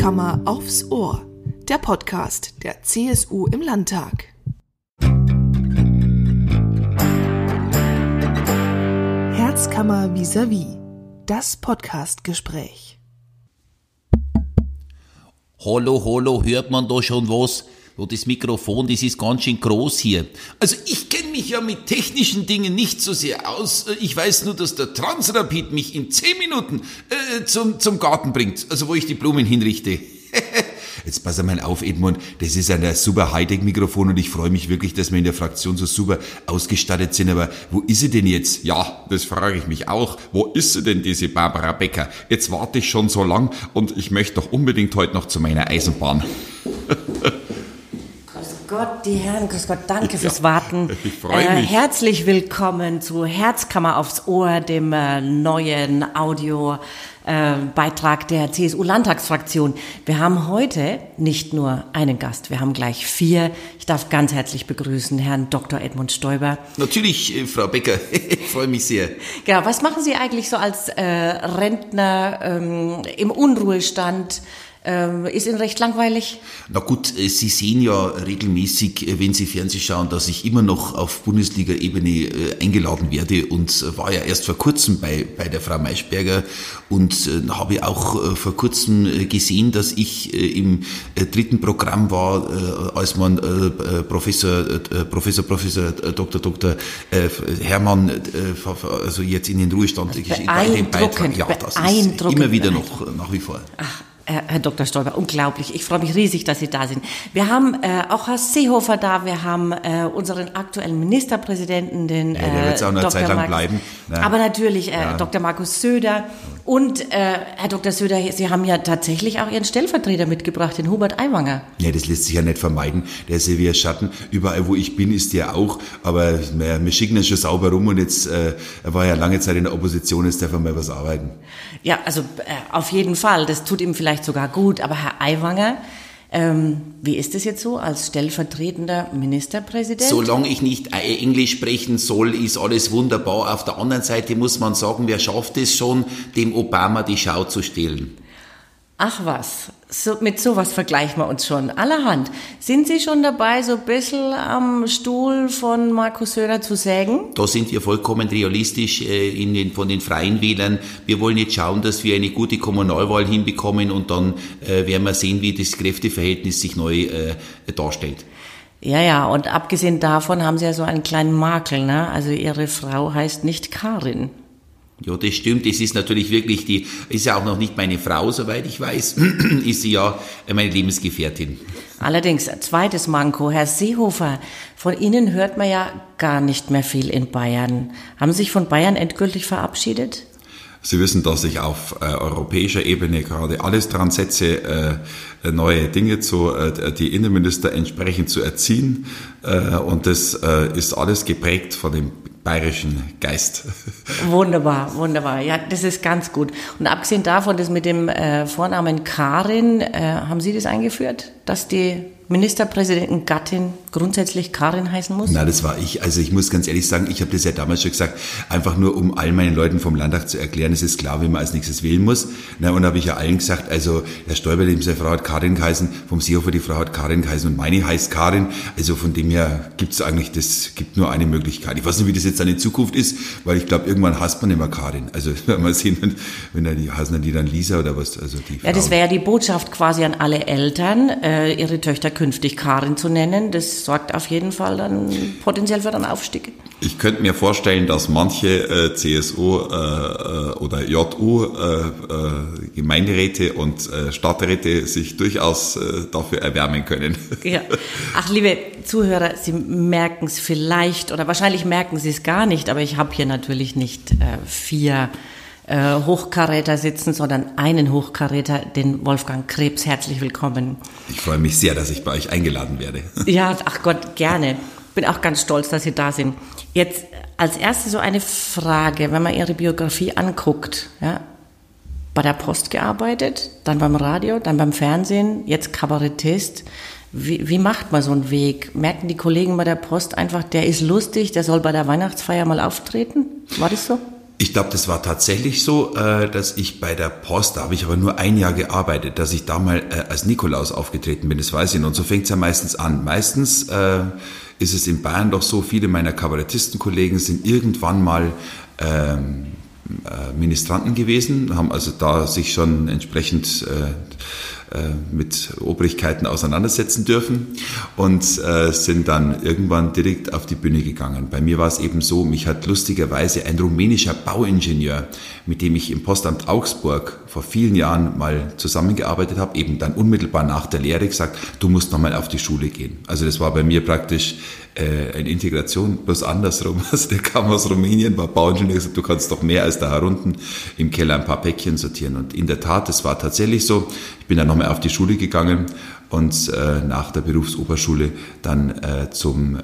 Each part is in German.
Herzkammer aufs Ohr, der Podcast der CSU im Landtag. Herzkammer vis-à-vis, das Podcastgespräch. Hallo, hallo, hört man da schon was? Oh, das Mikrofon, das ist ganz schön groß hier. Also ich kenne mich ja mit technischen Dingen nicht so sehr aus. Ich weiß nur, dass der Transrapid mich in 10 Minuten äh, zum, zum Garten bringt, also wo ich die Blumen hinrichte. Jetzt pass einmal auf, Edmund, das ist ein super Hightech-Mikrofon und ich freue mich wirklich, dass wir in der Fraktion so super ausgestattet sind. Aber wo ist sie denn jetzt? Ja, das frage ich mich auch. Wo ist sie denn, diese Barbara Becker? Jetzt warte ich schon so lang und ich möchte doch unbedingt heute noch zu meiner Eisenbahn. Gott, die Herren, grüß Gott, danke fürs Warten. Ich freue Äh, mich. herzlich willkommen zu Herzkammer aufs Ohr, dem äh, neuen Audiobeitrag äh, der CSU-Landtagsfraktion. Wir haben heute nicht nur einen Gast, wir haben gleich vier. Ich darf ganz herzlich begrüßen Herrn Dr. Edmund Stoiber. Natürlich, äh, Frau Becker, ich freue mich sehr. Genau, was machen Sie eigentlich so als äh, Rentner ähm, im Unruhestand? Ähm, ist Ihnen recht langweilig? Na gut, äh, Sie sehen ja regelmäßig, äh, wenn Sie Fernsehen schauen, dass ich immer noch auf Bundesliga-Ebene äh, eingeladen werde und war ja erst vor kurzem bei, bei der Frau Maischberger und habe auch vor kurzem gesehen, dass ich im dritten Programm war, als man Professor, Professor, Professor, Dr. Dr. Hermann, also jetzt in den Ruhestand geschickt bei dem beeindruckend, Ja, das ist immer wieder noch nach wie vor. Ach, Herr Herr Dr. Stolper, unglaublich. Ich freue mich riesig, dass Sie da sind. Wir haben äh, auch Herr Seehofer da, wir haben äh, unseren aktuellen Ministerpräsidenten, den Ja, der äh, auch eine Dr. Zeit lang Markus- bleiben, ne? Aber natürlich äh, Ja. Dr. Markus Söder und äh, Herr Dr. Söder, Sie haben ja tatsächlich auch Ihren Stellvertreter mitgebracht, den Hubert Aiwanger. Ja, das lässt sich ja nicht vermeiden. Der ist ja wie ein Schatten. Überall, wo ich bin, ist der auch. Aber wir, wir schicken ihn schon sauber rum und jetzt, äh, er war ja lange Zeit in der Opposition, jetzt darf er mal was arbeiten. Ja, also äh, auf jeden Fall. Das tut ihm vielleicht sogar gut. Aber Herr Aiwanger, ähm, wie ist es jetzt so als stellvertretender Ministerpräsident? Solange ich nicht Englisch sprechen soll, ist alles wunderbar. Auf der anderen Seite muss man sagen, wer schafft es schon, dem Obama die Schau zu stehlen? Ach was, so, mit sowas vergleichen wir uns schon. Allerhand. Sind Sie schon dabei, so ein bisschen am Stuhl von Markus Söder zu sägen? Da sind wir vollkommen realistisch äh, in den, von den Freien Wählern. Wir wollen jetzt schauen, dass wir eine gute Kommunalwahl hinbekommen und dann äh, werden wir sehen, wie das Kräfteverhältnis sich neu äh, darstellt. Ja, ja, und abgesehen davon haben Sie ja so einen kleinen Makel, ne? Also Ihre Frau heißt nicht Karin. Ja, das stimmt. Das ist natürlich wirklich die, ist ja auch noch nicht meine Frau, soweit ich weiß, ist sie ja meine Lebensgefährtin. Allerdings, ein zweites Manko, Herr Seehofer, von Ihnen hört man ja gar nicht mehr viel in Bayern. Haben Sie sich von Bayern endgültig verabschiedet? Sie wissen, dass ich auf äh, europäischer Ebene gerade alles dran setze, äh, neue Dinge zu, äh, die Innenminister entsprechend zu erziehen. Äh, und das äh, ist alles geprägt von dem bayerischen Geist. Wunderbar, wunderbar. Ja, das ist ganz gut. Und abgesehen davon, das mit dem äh, Vornamen Karin, äh, haben Sie das eingeführt, dass die Ministerpräsidenten Gattin grundsätzlich Karin heißen muss? Na, das war ich. Also ich muss ganz ehrlich sagen, ich habe das ja damals schon gesagt, einfach nur um all meinen Leuten vom Landtag zu erklären, es ist klar, wie man als nächstes wählen muss. Na, und habe ich ja allen gesagt, also Herr Stoiber, dem seine Frau hat Karin geheißen, vom Seehofer die Frau hat Karin geheißen und meine heißt Karin. Also von dem her gibt es eigentlich, das gibt nur eine Möglichkeit. Ich weiß nicht, wie das jetzt dann in Zukunft ist, weil ich glaube, irgendwann hasst man immer Karin. Also wir sehen, wenn, wenn dann die heißen dann die dann Lisa oder was. Also die Ja, das wäre ja die Botschaft quasi an alle Eltern, äh, ihre Töchter künftig Karin zu nennen. Das sorgt auf jeden Fall dann potenziell für einen Aufstieg. Ich könnte mir vorstellen, dass manche äh, CSU äh, äh, oder JU äh, äh, Gemeinderäte und äh, Stadträte sich durchaus äh, dafür erwärmen können. Ja. Ach, liebe Zuhörer, Sie merken es vielleicht oder wahrscheinlich merken Sie es gar nicht, aber ich habe hier natürlich nicht äh, vier äh, Hochkaräter sitzen, sondern einen Hochkaräter, den Wolfgang Krebs. Herzlich willkommen. Ich freue mich sehr, dass ich bei euch eingeladen werde. Ja, ach Gott, gerne. Bin auch ganz stolz, dass Sie da sind. Jetzt als erstes so eine Frage, wenn man Ihre Biografie anguckt, ja, bei der Post gearbeitet, dann beim Radio, dann beim Fernsehen, jetzt Kabarettist. Wie, wie macht man so einen Weg? Merken die Kollegen bei der Post einfach, der ist lustig, der soll bei der Weihnachtsfeier mal auftreten? War das so? Ich glaube, das war tatsächlich so, äh, dass ich bei der Post, da habe ich aber nur ein Jahr gearbeitet, dass ich da mal äh, als Nikolaus aufgetreten bin, das weiß ich. Und so fängt es ja meistens an. Meistens äh, ist es in Bayern doch so, viele meiner Kabarettistenkollegen sind irgendwann mal ähm, Ministranten gewesen, haben also da sich schon entsprechend äh, mit Obrigkeiten auseinandersetzen dürfen und äh, sind dann irgendwann direkt auf die Bühne gegangen. Bei mir war es eben so, mich hat lustigerweise ein rumänischer Bauingenieur, mit dem ich im Postamt Augsburg vor vielen Jahren mal zusammengearbeitet habe, eben dann unmittelbar nach der Lehre gesagt, du musst nochmal auf die Schule gehen. Also das war bei mir praktisch äh, eine Integration, bloß andersrum. Also der kam aus Rumänien, war Bauingenieur, gesagt, du kannst doch mehr als da herunten im Keller ein paar Päckchen sortieren. Und in der Tat, es war tatsächlich so. Ich bin dann nochmal auf die Schule gegangen und äh, nach der Berufsoberschule dann äh, zum, äh,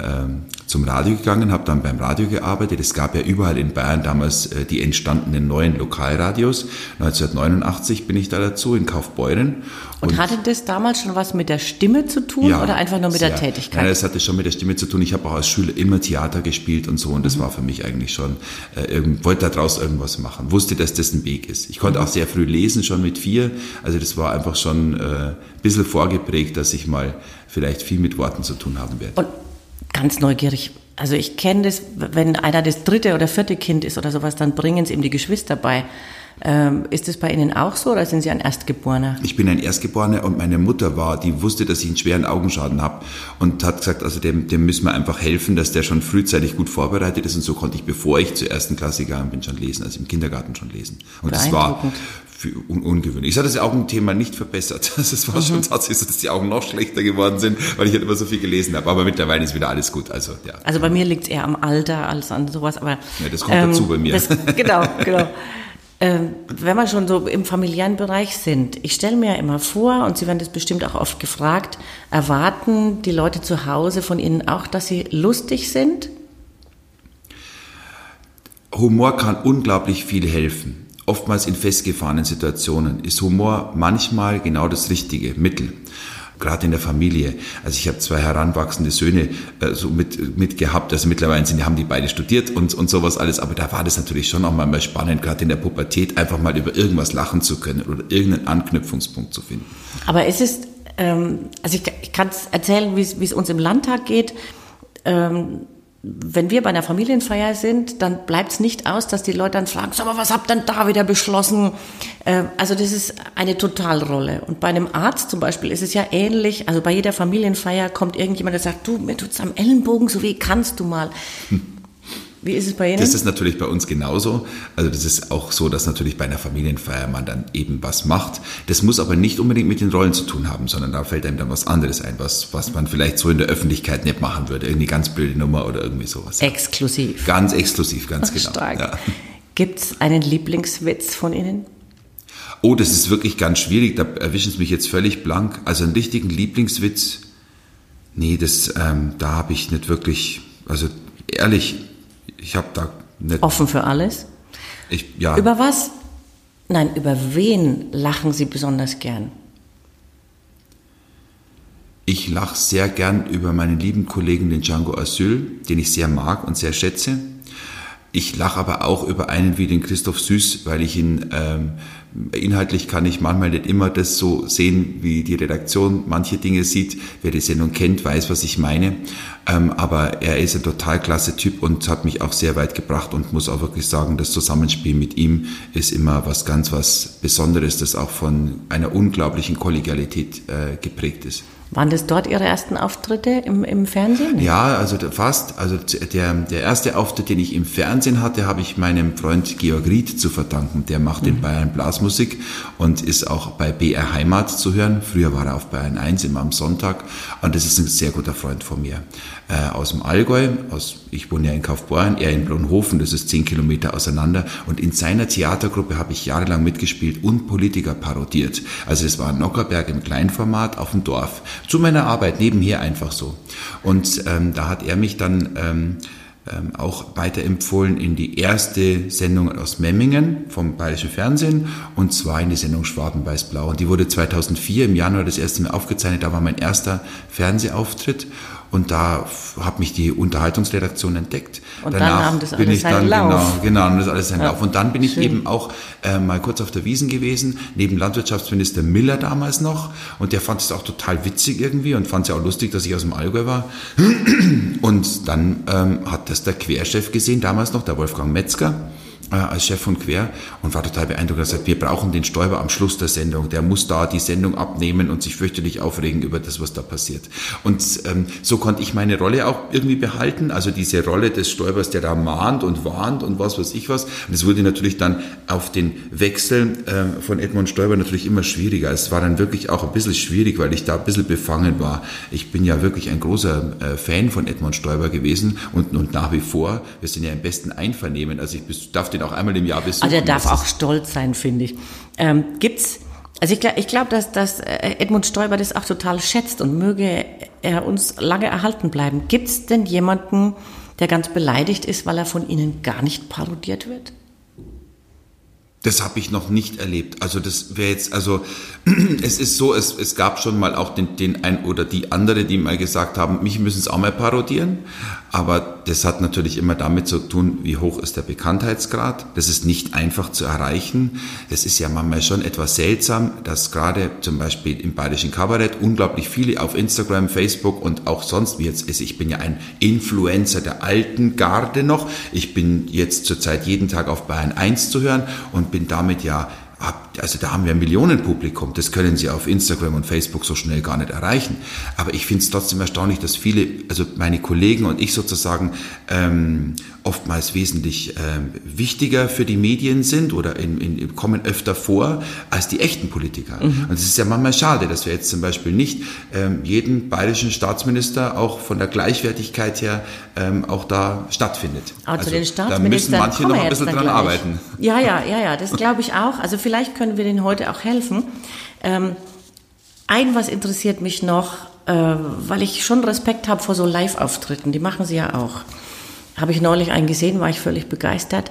zum Radio gegangen, habe dann beim Radio gearbeitet. Es gab ja überall in Bayern damals äh, die entstandenen neuen Lokalradios. 1989 bin ich da dazu in Kaufbeuren. Und, und hatte das damals schon was mit der Stimme zu tun ja, oder einfach nur mit sehr. der Tätigkeit? Nein, das hatte schon mit der Stimme zu tun. Ich habe auch als Schüler immer Theater gespielt und so und das mhm. war für mich eigentlich schon, äh, wollte daraus irgendwas machen, wusste, dass das ein Weg ist. Ich konnte mhm. auch sehr früh lesen, schon mit vier. Also das war einfach schon äh, ein bisschen vorgeprägt geprägt, dass ich mal vielleicht viel mit Worten zu tun haben werde. Und ganz neugierig, also ich kenne das, wenn einer das dritte oder vierte Kind ist oder sowas, dann bringen es ihm die Geschwister bei. Ähm, ist das bei Ihnen auch so oder sind Sie ein Erstgeborener? Ich bin ein Erstgeborener und meine Mutter war, die wusste, dass ich einen schweren Augenschaden habe und hat gesagt, also dem, dem müssen wir einfach helfen, dass der schon frühzeitig gut vorbereitet ist und so konnte ich, bevor ich zur ersten Klasse gegangen bin, schon lesen, also im Kindergarten schon lesen. Und das war un ungewöhnlich. Es hat das Augenthema nicht verbessert. Also es war mhm. schon tatsächlich so, dass die Augen noch schlechter geworden sind, weil ich halt immer so viel gelesen habe. Aber mittlerweile ist wieder alles gut. Also, ja. also bei mir liegt es eher am Alter als an sowas. Aber, ja, das kommt ähm, dazu bei mir. Das, genau, genau. Ähm, wenn wir schon so im familiären Bereich sind, ich stelle mir ja immer vor, und Sie werden das bestimmt auch oft gefragt, erwarten die Leute zu Hause von Ihnen auch, dass sie lustig sind? Humor kann unglaublich viel helfen oftmals in festgefahrenen Situationen ist Humor manchmal genau das richtige Mittel. Gerade in der Familie. Also ich habe zwei heranwachsende Söhne äh, so mit, mit gehabt. Also mittlerweile sind, haben die beide studiert und, und sowas alles. Aber da war das natürlich schon auch mal spannend, gerade in der Pubertät, einfach mal über irgendwas lachen zu können oder irgendeinen Anknüpfungspunkt zu finden. Aber es ist, ähm, also ich, ich kann es erzählen, wie es uns im Landtag geht. Ähm, wenn wir bei einer Familienfeier sind, dann bleibt es nicht aus, dass die Leute dann fragen, so, aber was habt denn da wieder beschlossen? Äh, also das ist eine Totalrolle. Und bei einem Arzt zum Beispiel ist es ja ähnlich. Also bei jeder Familienfeier kommt irgendjemand, der sagt, du, mir tut's am Ellenbogen, so wie kannst du mal. Hm. Wie ist es bei Ihnen? Das ist natürlich bei uns genauso. Also das ist auch so, dass natürlich bei einer Familienfeier man dann eben was macht. Das muss aber nicht unbedingt mit den Rollen zu tun haben, sondern da fällt einem dann was anderes ein, was, was man vielleicht so in der Öffentlichkeit nicht machen würde. Irgendwie ganz blöde Nummer oder irgendwie sowas. Exklusiv. Ganz exklusiv, ganz genau. Stark. Ja. Gibt es einen Lieblingswitz von Ihnen? Oh, das ist wirklich ganz schwierig. Da erwischen Sie mich jetzt völlig blank. Also einen richtigen Lieblingswitz, nee, das, ähm, da habe ich nicht wirklich, also ehrlich, ich habe da nicht. Offen für alles? Ich, ja. Über was? Nein, über wen lachen Sie besonders gern? Ich lache sehr gern über meinen lieben Kollegen, den Django Asyl, den ich sehr mag und sehr schätze. Ich lache aber auch über einen wie den Christoph Süß, weil ich ihn ähm, inhaltlich kann ich manchmal nicht immer das so sehen, wie die Redaktion manche Dinge sieht. Wer die Sendung kennt, weiß, was ich meine. Ähm, aber er ist ein total klasse Typ und hat mich auch sehr weit gebracht und muss auch wirklich sagen, das Zusammenspiel mit ihm ist immer was ganz was Besonderes, das auch von einer unglaublichen Kollegialität äh, geprägt ist. Waren das dort Ihre ersten Auftritte im, im Fernsehen? Ja, also fast. Also der, der erste Auftritt, den ich im Fernsehen hatte, habe ich meinem Freund Georg Ried zu verdanken. Der macht mhm. in Bayern Blasmusik und ist auch bei BR Heimat zu hören. Früher war er auf Bayern 1 immer am Sonntag. Und das ist ein sehr guter Freund von mir. Äh, aus dem Allgäu, aus, ich wohne ja in Kaufbeuren, er in Blonhofen, das ist zehn Kilometer auseinander. Und in seiner Theatergruppe habe ich jahrelang mitgespielt und Politiker parodiert. Also es war Nockerberg im Kleinformat auf dem Dorf zu meiner Arbeit nebenher einfach so. Und ähm, da hat er mich dann ähm, ähm, auch weiterempfohlen in die erste Sendung aus Memmingen vom Bayerischen Fernsehen und zwar in die Sendung Schwaben-Weiß-Blau. Und die wurde 2004 im Januar das erste Mal aufgezeichnet. Da war mein erster Fernsehauftritt. Und da hat mich die Unterhaltungsredaktion entdeckt. Und dann nahm das alles seinen Lauf. Genau, genau, das alles seinen ja. Lauf. Und dann bin ich Schön. eben auch äh, mal kurz auf der Wiesen gewesen, neben Landwirtschaftsminister Miller damals noch. Und der fand es auch total witzig irgendwie und fand es ja auch lustig, dass ich aus dem Allgäu war. Und dann ähm, hat das der Querchef gesehen, damals noch, der Wolfgang Metzger als Chef von Quer und war total beeindruckt. Er hat gesagt, wir brauchen den Stoiber am Schluss der Sendung. Der muss da die Sendung abnehmen und sich fürchterlich aufregen über das, was da passiert. Und ähm, so konnte ich meine Rolle auch irgendwie behalten. Also diese Rolle des Stoibers, der da mahnt und warnt und was weiß ich was. Und es wurde natürlich dann auf den Wechsel ähm, von Edmund Stoiber natürlich immer schwieriger. Es war dann wirklich auch ein bisschen schwierig, weil ich da ein bisschen befangen war. Ich bin ja wirklich ein großer äh, Fan von Edmund Stoiber gewesen und, und nach wie vor. Wir sind ja im besten Einvernehmen. Also ich darf den auch einmal im Jahr besuchen. Also er darf auch stolz sein, finde ich. Ähm, gibt's also ich, ich glaube, dass, dass äh, Edmund Stoiber das auch total schätzt und möge er uns lange erhalten bleiben. Gibt es denn jemanden, der ganz beleidigt ist, weil er von Ihnen gar nicht parodiert wird? Das habe ich noch nicht erlebt. Also das wäre jetzt, also es ist so, es, es gab schon mal auch den, den ein oder die andere, die mal gesagt haben, mich müssen es auch mal parodieren. Aber das hat natürlich immer damit zu tun, wie hoch ist der Bekanntheitsgrad. Das ist nicht einfach zu erreichen. Das ist ja manchmal schon etwas seltsam, dass gerade zum Beispiel im Bayerischen Kabarett unglaublich viele auf Instagram, Facebook und auch sonst, wie jetzt ist, ich bin ja ein Influencer der alten Garde noch. Ich bin jetzt zurzeit jeden Tag auf Bayern 1 zu hören und bin damit ja also da haben wir ein Millionenpublikum, das können Sie auf Instagram und Facebook so schnell gar nicht erreichen. Aber ich finde es trotzdem erstaunlich, dass viele, also meine Kollegen und ich sozusagen ähm, oftmals wesentlich ähm, wichtiger für die Medien sind oder in, in, kommen öfter vor als die echten Politiker. Mhm. Und es ist ja manchmal schade, dass wir jetzt zum Beispiel nicht ähm, jeden bayerischen Staatsminister auch von der Gleichwertigkeit her ähm, auch da stattfindet. Also, also den Staatsministern da müssen manche noch ein bisschen dran gleich. arbeiten. Ja, ja, ja, ja, das glaube ich auch. Also vielleicht können wir denen heute auch helfen. Ähm, ein was interessiert mich noch, äh, weil ich schon Respekt habe vor so Live-Auftritten. Die machen Sie ja auch. Habe ich neulich einen gesehen, war ich völlig begeistert.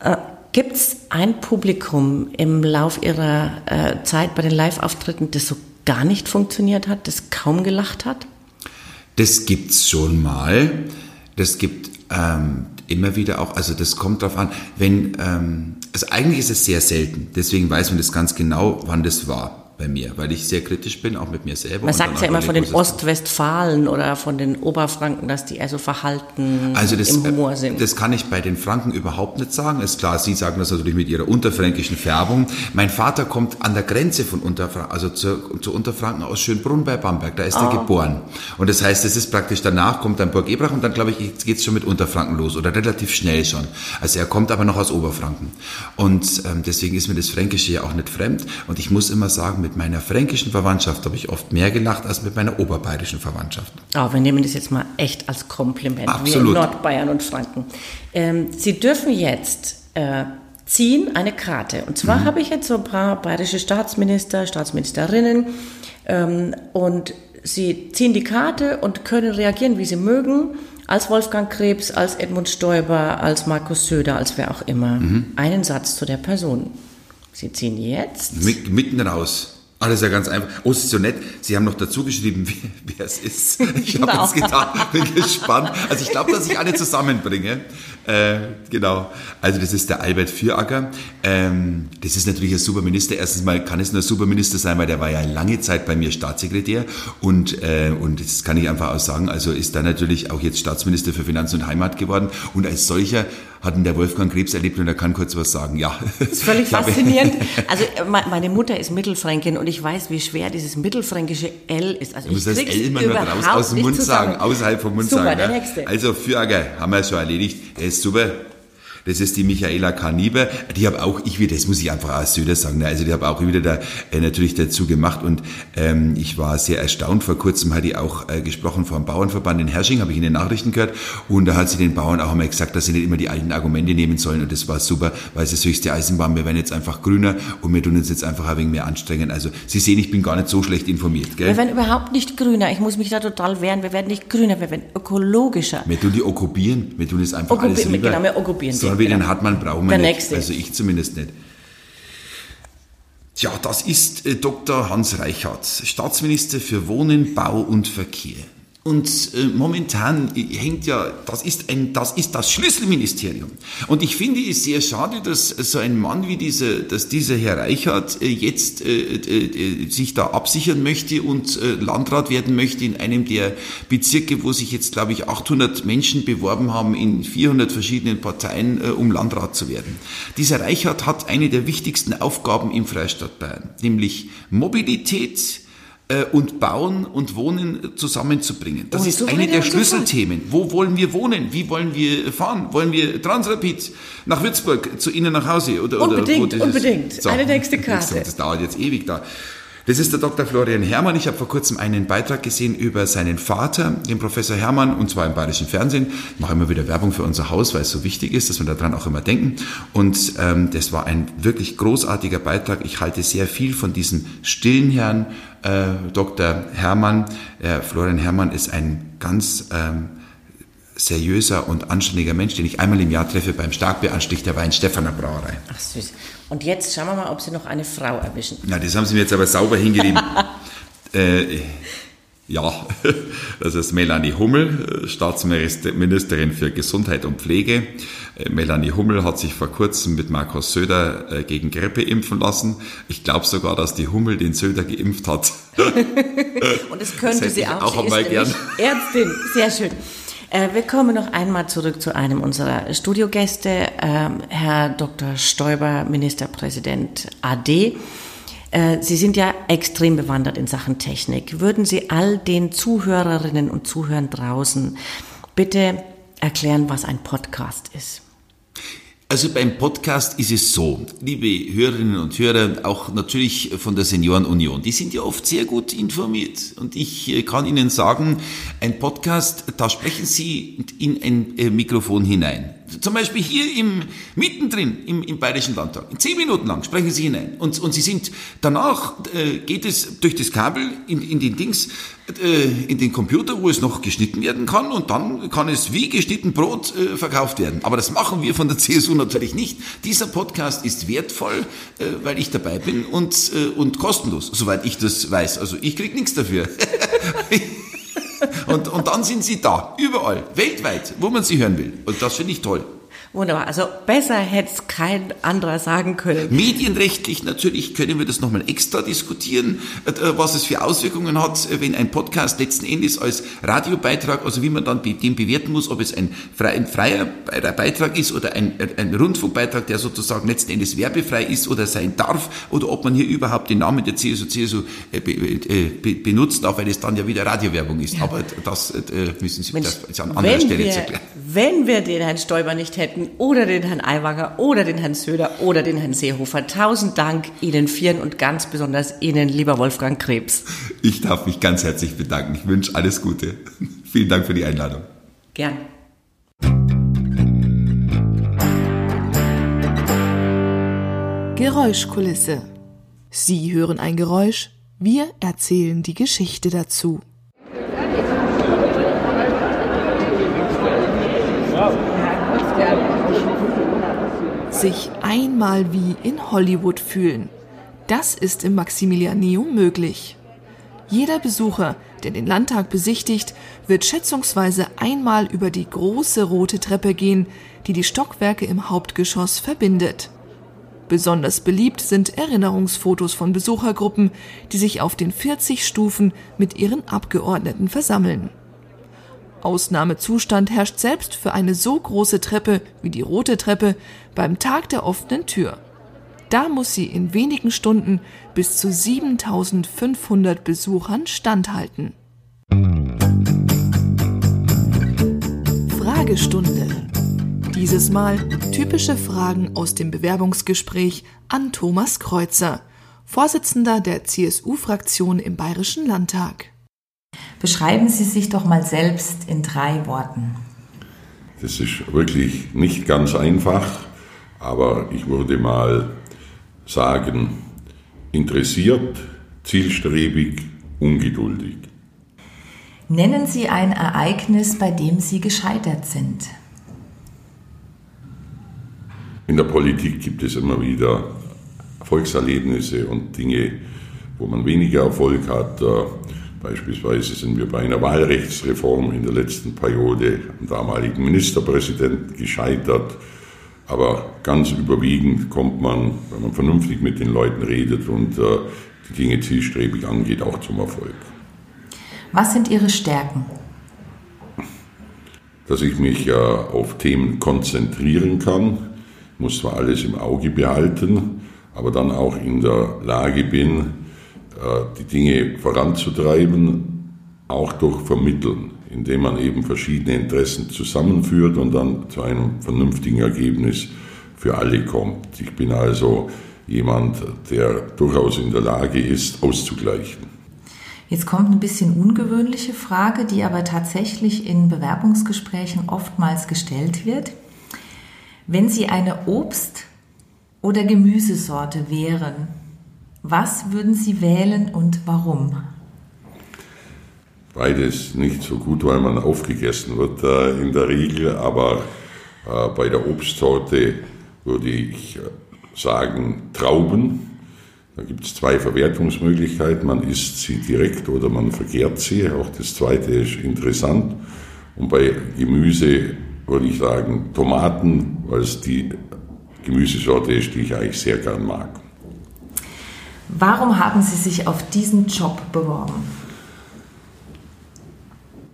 Äh, Gibt es ein Publikum im Lauf Ihrer äh, Zeit bei den Live-Auftritten, das so gar nicht funktioniert hat, das kaum gelacht hat? Das gibt's schon mal. Das gibt ähm, immer wieder auch, also das kommt darauf an, wenn, ähm, also eigentlich ist es sehr selten, deswegen weiß man das ganz genau, wann das war bei mir, weil ich sehr kritisch bin, auch mit mir selber. Man sagt ja immer von den Ostwestfalen oder von den Oberfranken, dass die eher so verhalten also das, im Humor sind. Das kann ich bei den Franken überhaupt nicht sagen. Ist klar, Sie sagen das natürlich mit Ihrer unterfränkischen Färbung. Mein Vater kommt an der Grenze von Unterfranken, also zu, zu Unterfranken aus Schönbrunn bei Bamberg. Da ist oh. er geboren. Und das heißt, es ist praktisch danach kommt dann Burg Ebrach und dann glaube ich geht es schon mit Unterfranken los oder relativ schnell schon. Also er kommt aber noch aus Oberfranken. Und ähm, deswegen ist mir das Fränkische ja auch nicht fremd. Und ich muss immer sagen, mit meiner fränkischen Verwandtschaft habe ich oft mehr gelacht als mit meiner oberbayerischen Verwandtschaft. Oh, wir nehmen das jetzt mal echt als Kompliment. Absolut. Wir Nordbayern und Franken. Ähm, Sie dürfen jetzt äh, ziehen eine Karte. Und zwar mhm. habe ich jetzt so ein paar bayerische Staatsminister, Staatsministerinnen ähm, und sie ziehen die Karte und können reagieren, wie sie mögen. Als Wolfgang Krebs, als Edmund Stoiber, als Markus Söder, als wer auch immer. Mhm. Einen Satz zu der Person. Sie ziehen jetzt. Mitten raus. Alles ja ganz einfach. Oh, es ist so nett. Sie haben noch dazu geschrieben, wer es ist. Ich genau. habe jetzt gedacht, bin gespannt. Also ich glaube, dass ich alle zusammenbringe. Äh, genau. Also das ist der Albert Vieracker. Ähm, das ist natürlich ein super Minister. Erstens mal kann es nur ein super Minister sein, weil der war ja lange Zeit bei mir Staatssekretär. Und, äh, und das kann ich einfach auch sagen. Also ist da natürlich auch jetzt Staatsminister für Finanz und Heimat geworden. Und als solcher hat ihn der Wolfgang Krebs erlebt und er kann kurz was sagen. Ja. Das ist völlig faszinierend. Also meine Mutter ist Mittelfränkin und ich weiß, wie schwer dieses mittelfränkische L ist. Also du musst das L immer nur raus aus dem Mund sagen, außerhalb vom Mund Super, sagen. Der nächste. Also Fürger haben wir schon erledigt. Er ist super. Das ist die Michaela Kaniber. Die habe auch ich wieder, das muss ich einfach als Söder sagen, ne? also die habe auch wieder da äh, natürlich dazu gemacht und ähm, ich war sehr erstaunt. Vor kurzem hat die auch äh, gesprochen vom Bauernverband in Hersching, habe ich in den Nachrichten gehört und da hat sie den Bauern auch einmal gesagt, dass sie nicht immer die alten Argumente nehmen sollen und das war super, weil es das höchste Eisenbahn, wir werden jetzt einfach grüner und wir tun uns jetzt einfach ein wenig mehr anstrengen. Also Sie sehen, ich bin gar nicht so schlecht informiert. Gell? Wir werden überhaupt nicht grüner, ich muss mich da total wehren, wir werden nicht grüner, wir werden ökologischer. Wir tun die okkupieren, wir tun es einfach Okkupi alles rüber. Genau, wir okkupieren so, wie den Hartmann brauchen wir Der nicht. nächste. Also ich zumindest nicht. Tja, das ist äh, Dr. Hans Reichert, Staatsminister für Wohnen, Bau und Verkehr. Und äh, momentan hängt ja, das ist, ein, das ist das Schlüsselministerium. Und ich finde es sehr schade, dass so ein Mann wie dieser, dass dieser Herr Reichert äh, jetzt äh, äh, sich da absichern möchte und äh, Landrat werden möchte in einem der Bezirke, wo sich jetzt, glaube ich, 800 Menschen beworben haben in 400 verschiedenen Parteien, äh, um Landrat zu werden. Dieser Reichert hat eine der wichtigsten Aufgaben im Freistaat Bayern, nämlich Mobilität, äh, und Bauen und Wohnen zusammenzubringen. Das oh, ist eine der Schlüsselthemen. Wo wollen wir wohnen? Wie wollen wir fahren? Wollen wir Transrapid nach Würzburg zu Ihnen nach Hause? Oder, unbedingt, oder unbedingt. So, eine nächste Karte. Das dauert jetzt ewig da. Das ist der Dr. Florian Herrmann. Ich habe vor kurzem einen Beitrag gesehen über seinen Vater, den Professor Herrmann, und zwar im Bayerischen Fernsehen. Ich mache immer wieder Werbung für unser Haus, weil es so wichtig ist, dass wir daran auch immer denken. Und ähm, das war ein wirklich großartiger Beitrag. Ich halte sehr viel von diesem stillen Herrn, äh, Dr. Herrmann. Äh, Florian Herrmann ist ein ganz ähm, seriöser und anständiger Mensch, den ich einmal im Jahr treffe beim Starkbieranstich der Weinstefaner Brauerei. Ach süß. Und jetzt schauen wir mal, ob Sie noch eine Frau erwischen. Na, das haben Sie mir jetzt aber sauber hingeschrieben. äh, ja, das ist Melanie Hummel, Staatsministerin für Gesundheit und Pflege. Äh, Melanie Hummel hat sich vor kurzem mit Markus Söder äh, gegen Grippe impfen lassen. Ich glaube sogar, dass die Hummel den Söder geimpft hat. und das könnte das sie auch. auch sie einmal gern. Ärztin, sehr schön. Äh, wir kommen noch einmal zurück zu einem unserer Studiogäste, ähm, Herr Dr. Stoiber, Ministerpräsident AD. Äh, Sie sind ja extrem bewandert in Sachen Technik. Würden Sie all den Zuhörerinnen und Zuhörern draußen bitte erklären, was ein Podcast ist? Also beim Podcast ist es so, liebe Hörerinnen und Hörer, auch natürlich von der Seniorenunion, die sind ja oft sehr gut informiert. Und ich äh, kann Ihnen sagen, ein Podcast, da sprechen Sie in ein äh, Mikrofon hinein. Zum Beispiel hier im, mittendrin im, im Bayerischen Landtag. In zehn Minuten lang sprechen Sie hinein. Und, und Sie sind, danach äh, geht es durch das Kabel in, in den Dings, äh, in den Computer, wo es noch geschnitten werden kann. Und dann kann es wie geschnitten Brot äh, verkauft werden. Aber das machen wir von der CSU natürlich nicht. Dieser Podcast ist wertvoll, äh, weil ich dabei bin und, äh, und kostenlos, soweit ich das weiß. Also ich krieg nichts dafür. Und, und dann sind sie da, überall, weltweit, wo man sie hören will. Und das finde ich toll. Wunderbar. Also besser hätte es kein anderer sagen können. Medienrechtlich natürlich können wir das nochmal extra diskutieren, äh, was es für Auswirkungen hat, wenn ein Podcast letzten Endes als Radiobeitrag, also wie man dann den bewerten muss, ob es ein, freier Beitrag ist oder ein, ein Rundfunkbeitrag, der sozusagen letzten Endes werbefrei ist oder sein darf, oder ob man hier überhaupt den Namen der CSU, CSU äh, äh, benutzen darf, weil es dann ja wieder Radiowerbung ist. Ja. Aber das müssen Sie Mensch, das an anderer Stelle wir, erklären. Wenn wir den Herrn Stoiber nicht hätten, oder den Herrn Aiwanger oder den Herrn Söder oder den Herrn Seehofer. Tausend Dank Ihnen vieren und ganz besonders Ihnen, lieber Wolfgang Krebs. Ich darf mich ganz herzlich bedanken. Ich wünsche alles Gute. Vielen Dank für die Einladung. Gern. Geräuschkulisse. Sie hören ein Geräusch, wir erzählen die Geschichte dazu. Sich einmal wie in Hollywood fühlen. Das ist im Maximilianeum möglich. Jeder Besucher, der den Landtag besichtigt, wird schätzungsweise einmal über die große rote Treppe gehen, die die Stockwerke im Hauptgeschoss verbindet. Besonders beliebt sind Erinnerungsfotos von Besuchergruppen, die sich auf den 40 Stufen mit ihren Abgeordneten versammeln. Ausnahmezustand herrscht selbst für eine so große Treppe wie die Rote Treppe beim Tag der offenen Tür. Da muss sie in wenigen Stunden bis zu 7500 Besuchern standhalten. Fragestunde. Dieses Mal typische Fragen aus dem Bewerbungsgespräch an Thomas Kreuzer, Vorsitzender der CSU-Fraktion im Bayerischen Landtag. Beschreiben Sie sich doch mal selbst in drei Worten. Das ist wirklich nicht ganz einfach, aber ich würde mal sagen, interessiert, zielstrebig, ungeduldig. Nennen Sie ein Ereignis, bei dem Sie gescheitert sind. In der Politik gibt es immer wieder Erfolgserlebnisse und Dinge, wo man weniger Erfolg hat. Beispielsweise sind wir bei einer Wahlrechtsreform in der letzten Periode am damaligen Ministerpräsidenten gescheitert. Aber ganz überwiegend kommt man, wenn man vernünftig mit den Leuten redet und äh, die Dinge zielstrebig angeht, auch zum Erfolg. Was sind Ihre Stärken? Dass ich mich äh, auf Themen konzentrieren kann, muss zwar alles im Auge behalten, aber dann auch in der Lage bin, die Dinge voranzutreiben, auch durch Vermitteln, indem man eben verschiedene Interessen zusammenführt und dann zu einem vernünftigen Ergebnis für alle kommt. Ich bin also jemand, der durchaus in der Lage ist, auszugleichen. Jetzt kommt eine bisschen ungewöhnliche Frage, die aber tatsächlich in Bewerbungsgesprächen oftmals gestellt wird. Wenn Sie eine Obst- oder Gemüsesorte wären, was würden Sie wählen und warum? Beides nicht so gut, weil man aufgegessen wird äh, in der Regel, aber äh, bei der Obstsorte würde ich äh, sagen Trauben. Da gibt es zwei Verwertungsmöglichkeiten. Man isst sie direkt oder man vergärt sie. Auch das zweite ist interessant. Und bei Gemüse würde ich sagen Tomaten, weil es die Gemüsesorte ist, die ich eigentlich sehr gern mag. Warum haben Sie sich auf diesen Job beworben?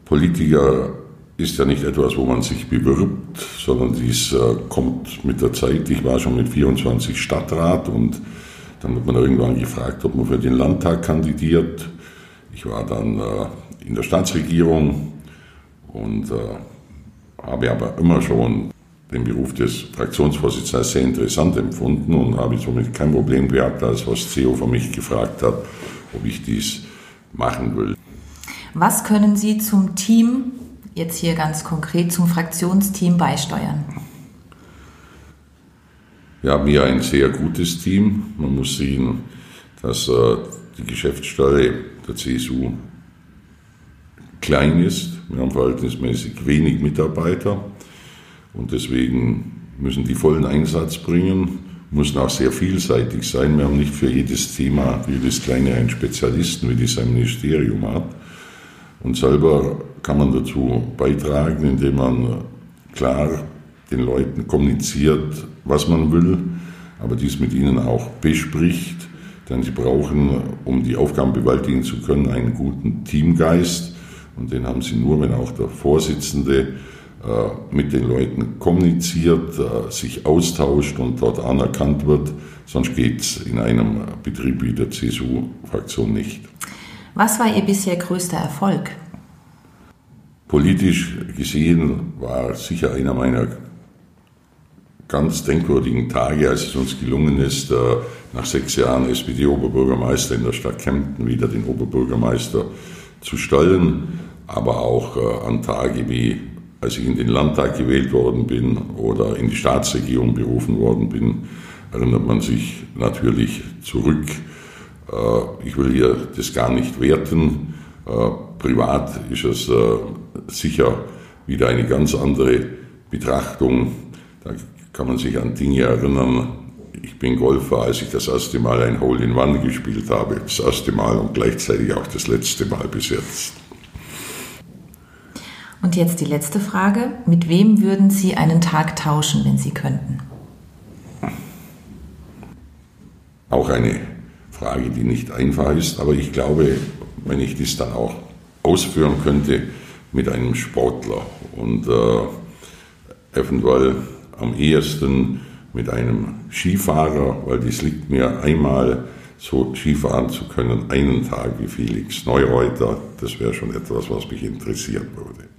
Politiker ist ja nicht etwas, wo man sich bewirbt, sondern dies äh, kommt mit der Zeit. Ich war schon mit 24 Stadtrat und dann wird man irgendwann gefragt, ob man für den Landtag kandidiert. Ich war dann äh, in der Staatsregierung und äh, habe aber immer schon den Beruf des Fraktionsvorsitzenden sehr interessant empfunden und habe somit kein Problem gehabt, als was CEO von mich gefragt hat, ob ich dies machen will. Was können Sie zum Team, jetzt hier ganz konkret zum Fraktionsteam beisteuern? Wir haben hier ein sehr gutes Team. Man muss sehen, dass äh, die Geschäftsstelle der CSU klein ist. Wir haben verhältnismäßig wenig Mitarbeiter. Und deswegen müssen die vollen Einsatz bringen, müssen auch sehr vielseitig sein. Wir haben nicht für jedes Thema, jedes kleine einen Spezialisten, wie das ein Ministerium hat. Und selber kann man dazu beitragen, indem man klar den Leuten kommuniziert, was man will, aber dies mit ihnen auch bespricht, denn sie brauchen, um die Aufgaben bewältigen zu können, einen guten Teamgeist. Und den haben sie nur, wenn auch der Vorsitzende mit den Leuten kommuniziert, äh, sich austauscht und dort anerkannt wird. Sonst geht es in einem Betrieb wie der CSU-Fraktion nicht. Was war Ihr bisher größter Erfolg? Politisch gesehen war sicher einer meiner ganz denkwürdigen Tage, als es uns gelungen ist, äh, nach sechs Jahren SPD-Oberbürgermeister in der Stadt Kempten wieder den Oberbürgermeister zu stellen, aber auch an Tage wie als ich in den Landtag gewählt worden bin oder in die Staatsregierung berufen worden bin, erinnert man sich natürlich zurück. Äh, ich will hier das gar nicht werten. Äh, privat ist es äh, sicher wieder eine ganz andere Betrachtung. Da kann man sich an Dinge erinnern. Ich bin Golfer, als ich das erste Mal ein Hole in One gespielt habe. Das erste Mal und gleichzeitig auch das letzte Mal bis jetzt. Und jetzt die letzte Frage. Mit wem würden Sie einen Tag tauschen, wenn Sie könnten? Auch eine Frage, die nicht einfach ist, aber ich glaube, wenn ich das dann auch ausführen könnte, mit einem Sportler und äh, eventuell am ehesten mit einem Skifahrer, weil das liegt mir einmal so Skifahren zu können, einen Tag wie Felix Neureuter, das wäre schon etwas, was mich interessieren würde.